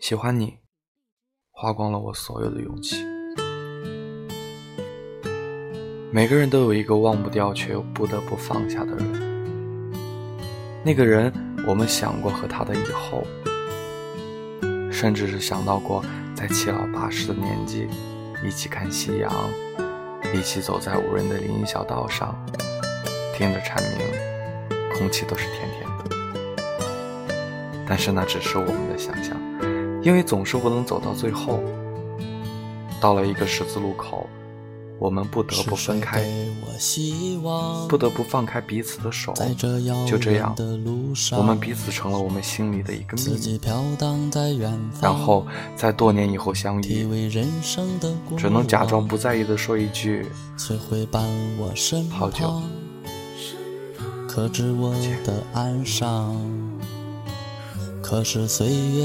喜欢你，花光了我所有的勇气。每个人都有一个忘不掉却又不得不放下的人，那个人，我们想过和他的以后，甚至是想到过在七老八十的年纪，一起看夕阳，一起走在无人的林荫小道上，听着蝉鸣，空气都是甜甜的。但是那只是我们的想象，因为总是不能走到最后，到了一个十字路口。我们不得不分开，不得不放开彼此的手。就这样，我们彼此成了我们心里的一个秘密。然后在多年以后相遇，只能假装不在意的说一句：“好久。”